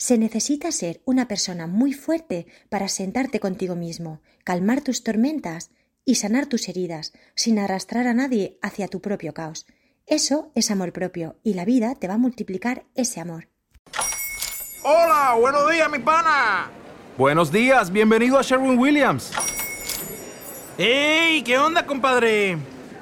Se necesita ser una persona muy fuerte para sentarte contigo mismo, calmar tus tormentas y sanar tus heridas sin arrastrar a nadie hacia tu propio caos. Eso es amor propio y la vida te va a multiplicar ese amor. Hola, buenos días, mi pana. Buenos días, bienvenido a Sherwin Williams. ¡Ey! ¿Qué onda, compadre?